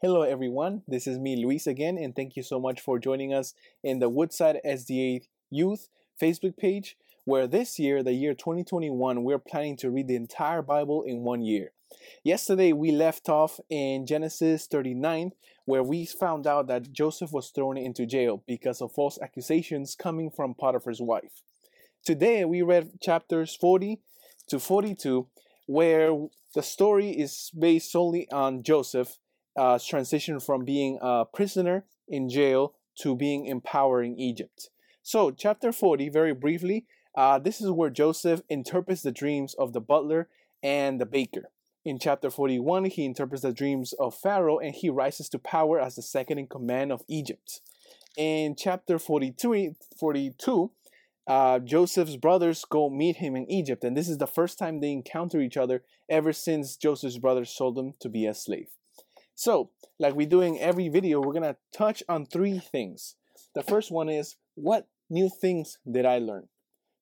Hello, everyone. This is me, Luis, again, and thank you so much for joining us in the Woodside SDA Youth Facebook page, where this year, the year 2021, we're planning to read the entire Bible in one year. Yesterday, we left off in Genesis 39, where we found out that Joseph was thrown into jail because of false accusations coming from Potiphar's wife. Today, we read chapters 40 to 42, where the story is based solely on Joseph uh, transition from being a prisoner in jail to being empowering Egypt. So, chapter 40, very briefly, uh, this is where Joseph interprets the dreams of the butler and the baker. In chapter 41, he interprets the dreams of Pharaoh and he rises to power as the second in command of Egypt. In chapter 42, 42 uh, Joseph's brothers go meet him in Egypt, and this is the first time they encounter each other ever since Joseph's brothers sold him to be a slave. So, like we do in every video, we're gonna touch on three things. The first one is what new things did I learn?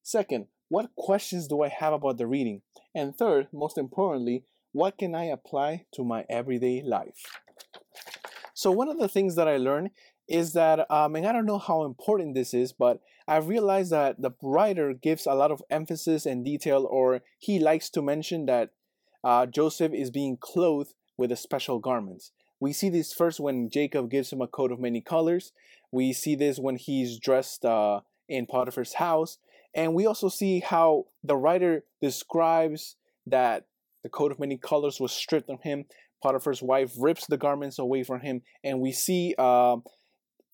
Second, what questions do I have about the reading? And third, most importantly, what can I apply to my everyday life? So, one of the things that I learned is that, um, and I don't know how important this is, but I realized that the writer gives a lot of emphasis and detail, or he likes to mention that uh, Joseph is being clothed with a special garments. We see this first when Jacob gives him a coat of many colors. We see this when he's dressed uh, in Potiphar's house. And we also see how the writer describes that the coat of many colors was stripped from him. Potiphar's wife rips the garments away from him. And we see uh,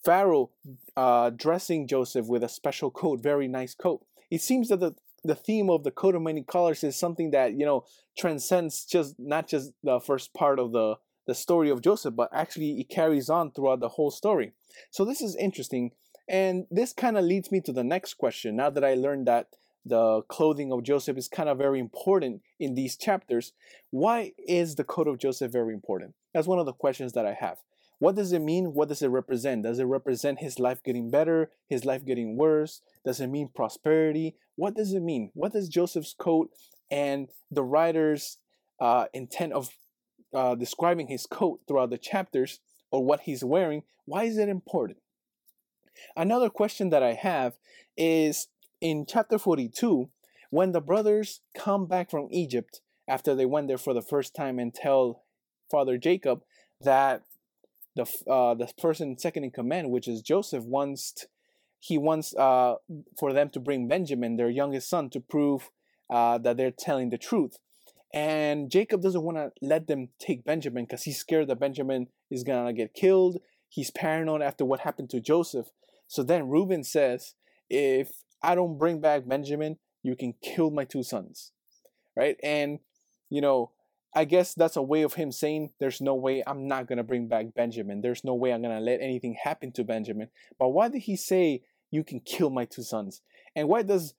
Pharaoh uh, dressing Joseph with a special coat, very nice coat. It seems that the the theme of the coat of many colors is something that you know transcends just not just the first part of the the story of Joseph, but actually it carries on throughout the whole story. So this is interesting, and this kind of leads me to the next question. Now that I learned that the clothing of Joseph is kind of very important in these chapters, why is the coat of Joseph very important? That's one of the questions that I have. What does it mean? What does it represent? Does it represent his life getting better, his life getting worse? Does it mean prosperity? What does it mean? What does Joseph's coat and the writer's uh, intent of uh, describing his coat throughout the chapters or what he's wearing, why is it important? Another question that I have is in chapter 42, when the brothers come back from Egypt after they went there for the first time and tell Father Jacob that the uh, the person second in command, which is Joseph, wants he wants uh, for them to bring Benjamin, their youngest son, to prove uh, that they're telling the truth. And Jacob doesn't want to let them take Benjamin because he's scared that Benjamin is gonna get killed. He's paranoid after what happened to Joseph. So then Reuben says, "If I don't bring back Benjamin, you can kill my two sons." Right? And you know, I guess that's a way of him saying there's no way I'm not going to bring back Benjamin. There's no way I'm going to let anything happen to Benjamin. But why did he say you can kill my two sons? And why does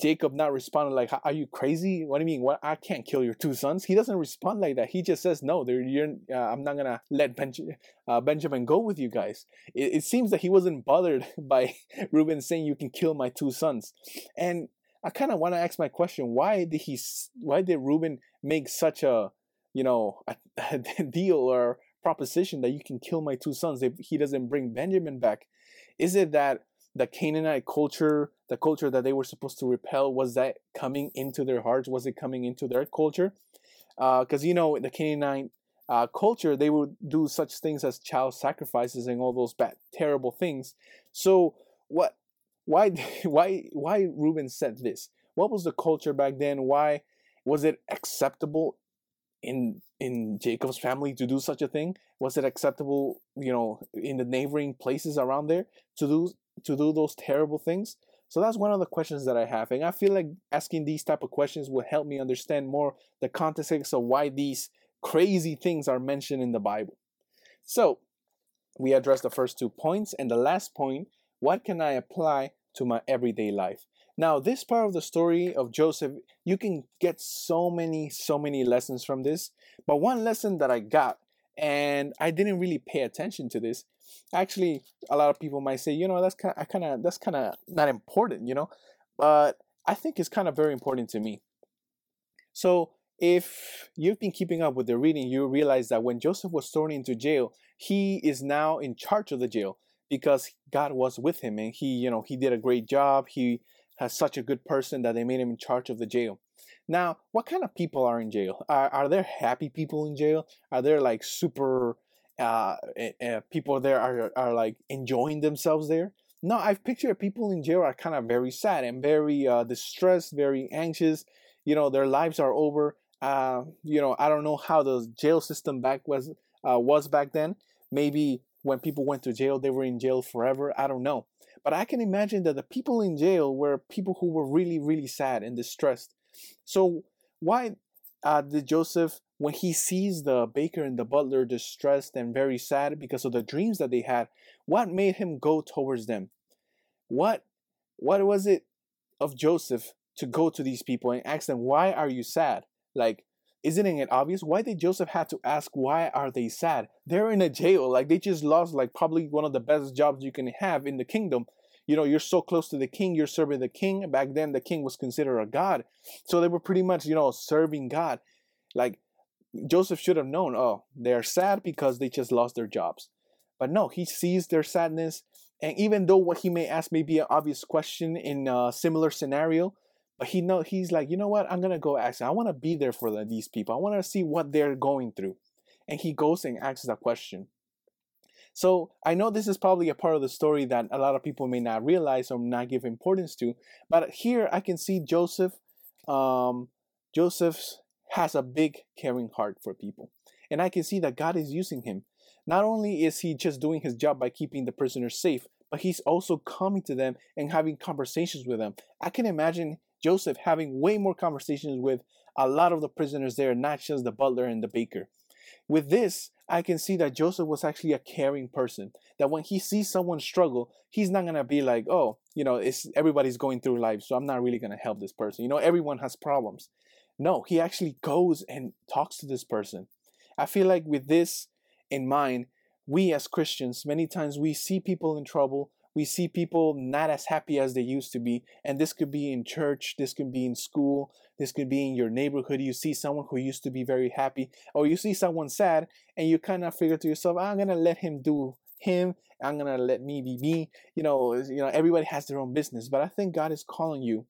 Jacob not respond like, "Are you crazy? What do you mean? What? I can't kill your two sons." He doesn't respond like that. He just says, "No, uh, I'm not gonna let Benj- uh, Benjamin go with you guys." It, it seems that he wasn't bothered by Reuben saying, "You can kill my two sons," and I kind of want to ask my question: Why did he? Why did Reuben make such a, you know, a, a deal or proposition that you can kill my two sons if he doesn't bring Benjamin back? Is it that the Canaanite culture, the culture that they were supposed to repel, was that coming into their hearts? Was it coming into their culture? Because uh, you know the Canaanite uh, culture, they would do such things as child sacrifices and all those bad, terrible things. So what why why why Reuben said this? What was the culture back then? Why was it acceptable in in Jacob's family to do such a thing? Was it acceptable, you know, in the neighboring places around there to do to do those terrible things? So that's one of the questions that I have, and I feel like asking these type of questions will help me understand more the context of why these crazy things are mentioned in the Bible. So we addressed the first two points, and the last point: what can I apply to my everyday life. Now, this part of the story of Joseph, you can get so many, so many lessons from this. But one lesson that I got, and I didn't really pay attention to this. Actually, a lot of people might say, you know, that's kind, of, kind of, that's kind of not important, you know. But I think it's kind of very important to me. So if you've been keeping up with the reading, you realize that when Joseph was thrown into jail, he is now in charge of the jail because God was with him and he, you know, he did a great job. He has such a good person that they made him in charge of the jail. Now, what kind of people are in jail? Are, are there happy people in jail? Are there like super uh, uh, people there are, are like enjoying themselves there? No, I've pictured people in jail are kind of very sad and very uh, distressed, very anxious. You know, their lives are over. Uh, you know, I don't know how the jail system back was uh, was back then. Maybe when people went to jail, they were in jail forever. I don't know. But I can imagine that the people in jail were people who were really, really sad and distressed. So why uh, did Joseph, when he sees the baker and the butler distressed and very sad because of the dreams that they had, what made him go towards them? What what was it of Joseph to go to these people and ask them, why are you sad? Like, isn't it obvious? Why did Joseph have to ask why are they sad? They're in a jail, like they just lost like probably one of the best jobs you can have in the kingdom. You know, you're so close to the king, you're serving the king. Back then the king was considered a god. So they were pretty much, you know, serving God. Like Joseph should have known, oh, they're sad because they just lost their jobs. But no, he sees their sadness. And even though what he may ask may be an obvious question in a similar scenario, but he know he's like, you know what? I'm gonna go ask. I want to be there for the, these people. I want to see what they're going through. And he goes and asks that question. So I know this is probably a part of the story that a lot of people may not realize or not give importance to. But here I can see Joseph. Um, Joseph has a big caring heart for people, and I can see that God is using him. Not only is he just doing his job by keeping the prisoners safe, but he's also coming to them and having conversations with them. I can imagine Joseph having way more conversations with a lot of the prisoners there, not just the butler and the baker. With this, I can see that Joseph was actually a caring person. That when he sees someone struggle, he's not gonna be like, oh, you know, it's everybody's going through life, so I'm not really gonna help this person. You know, everyone has problems. No, he actually goes and talks to this person. I feel like with this in mind, we as Christians, many times we see people in trouble, we see people not as happy as they used to be. And this could be in church, this could be in school, this could be in your neighborhood. You see someone who used to be very happy, or you see someone sad, and you kind of figure to yourself, I'm gonna let him do him. I'm gonna let me be me. You know, you know, everybody has their own business. But I think God is calling you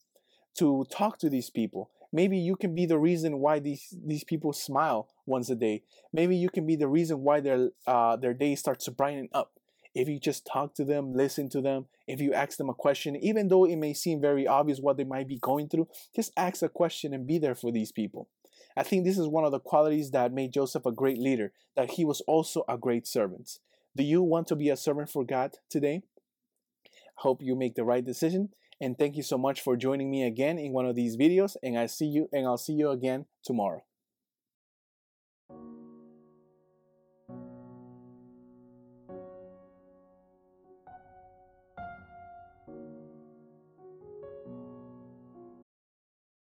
to talk to these people. Maybe you can be the reason why these these people smile once a day. Maybe you can be the reason why their uh, their day starts to brighten up if you just talk to them, listen to them, if you ask them a question, even though it may seem very obvious what they might be going through, just ask a question and be there for these people. I think this is one of the qualities that made Joseph a great leader, that he was also a great servant. Do you want to be a servant for God today? Hope you make the right decision. And thank you so much for joining me again in one of these videos. And I see you and I'll see you again tomorrow.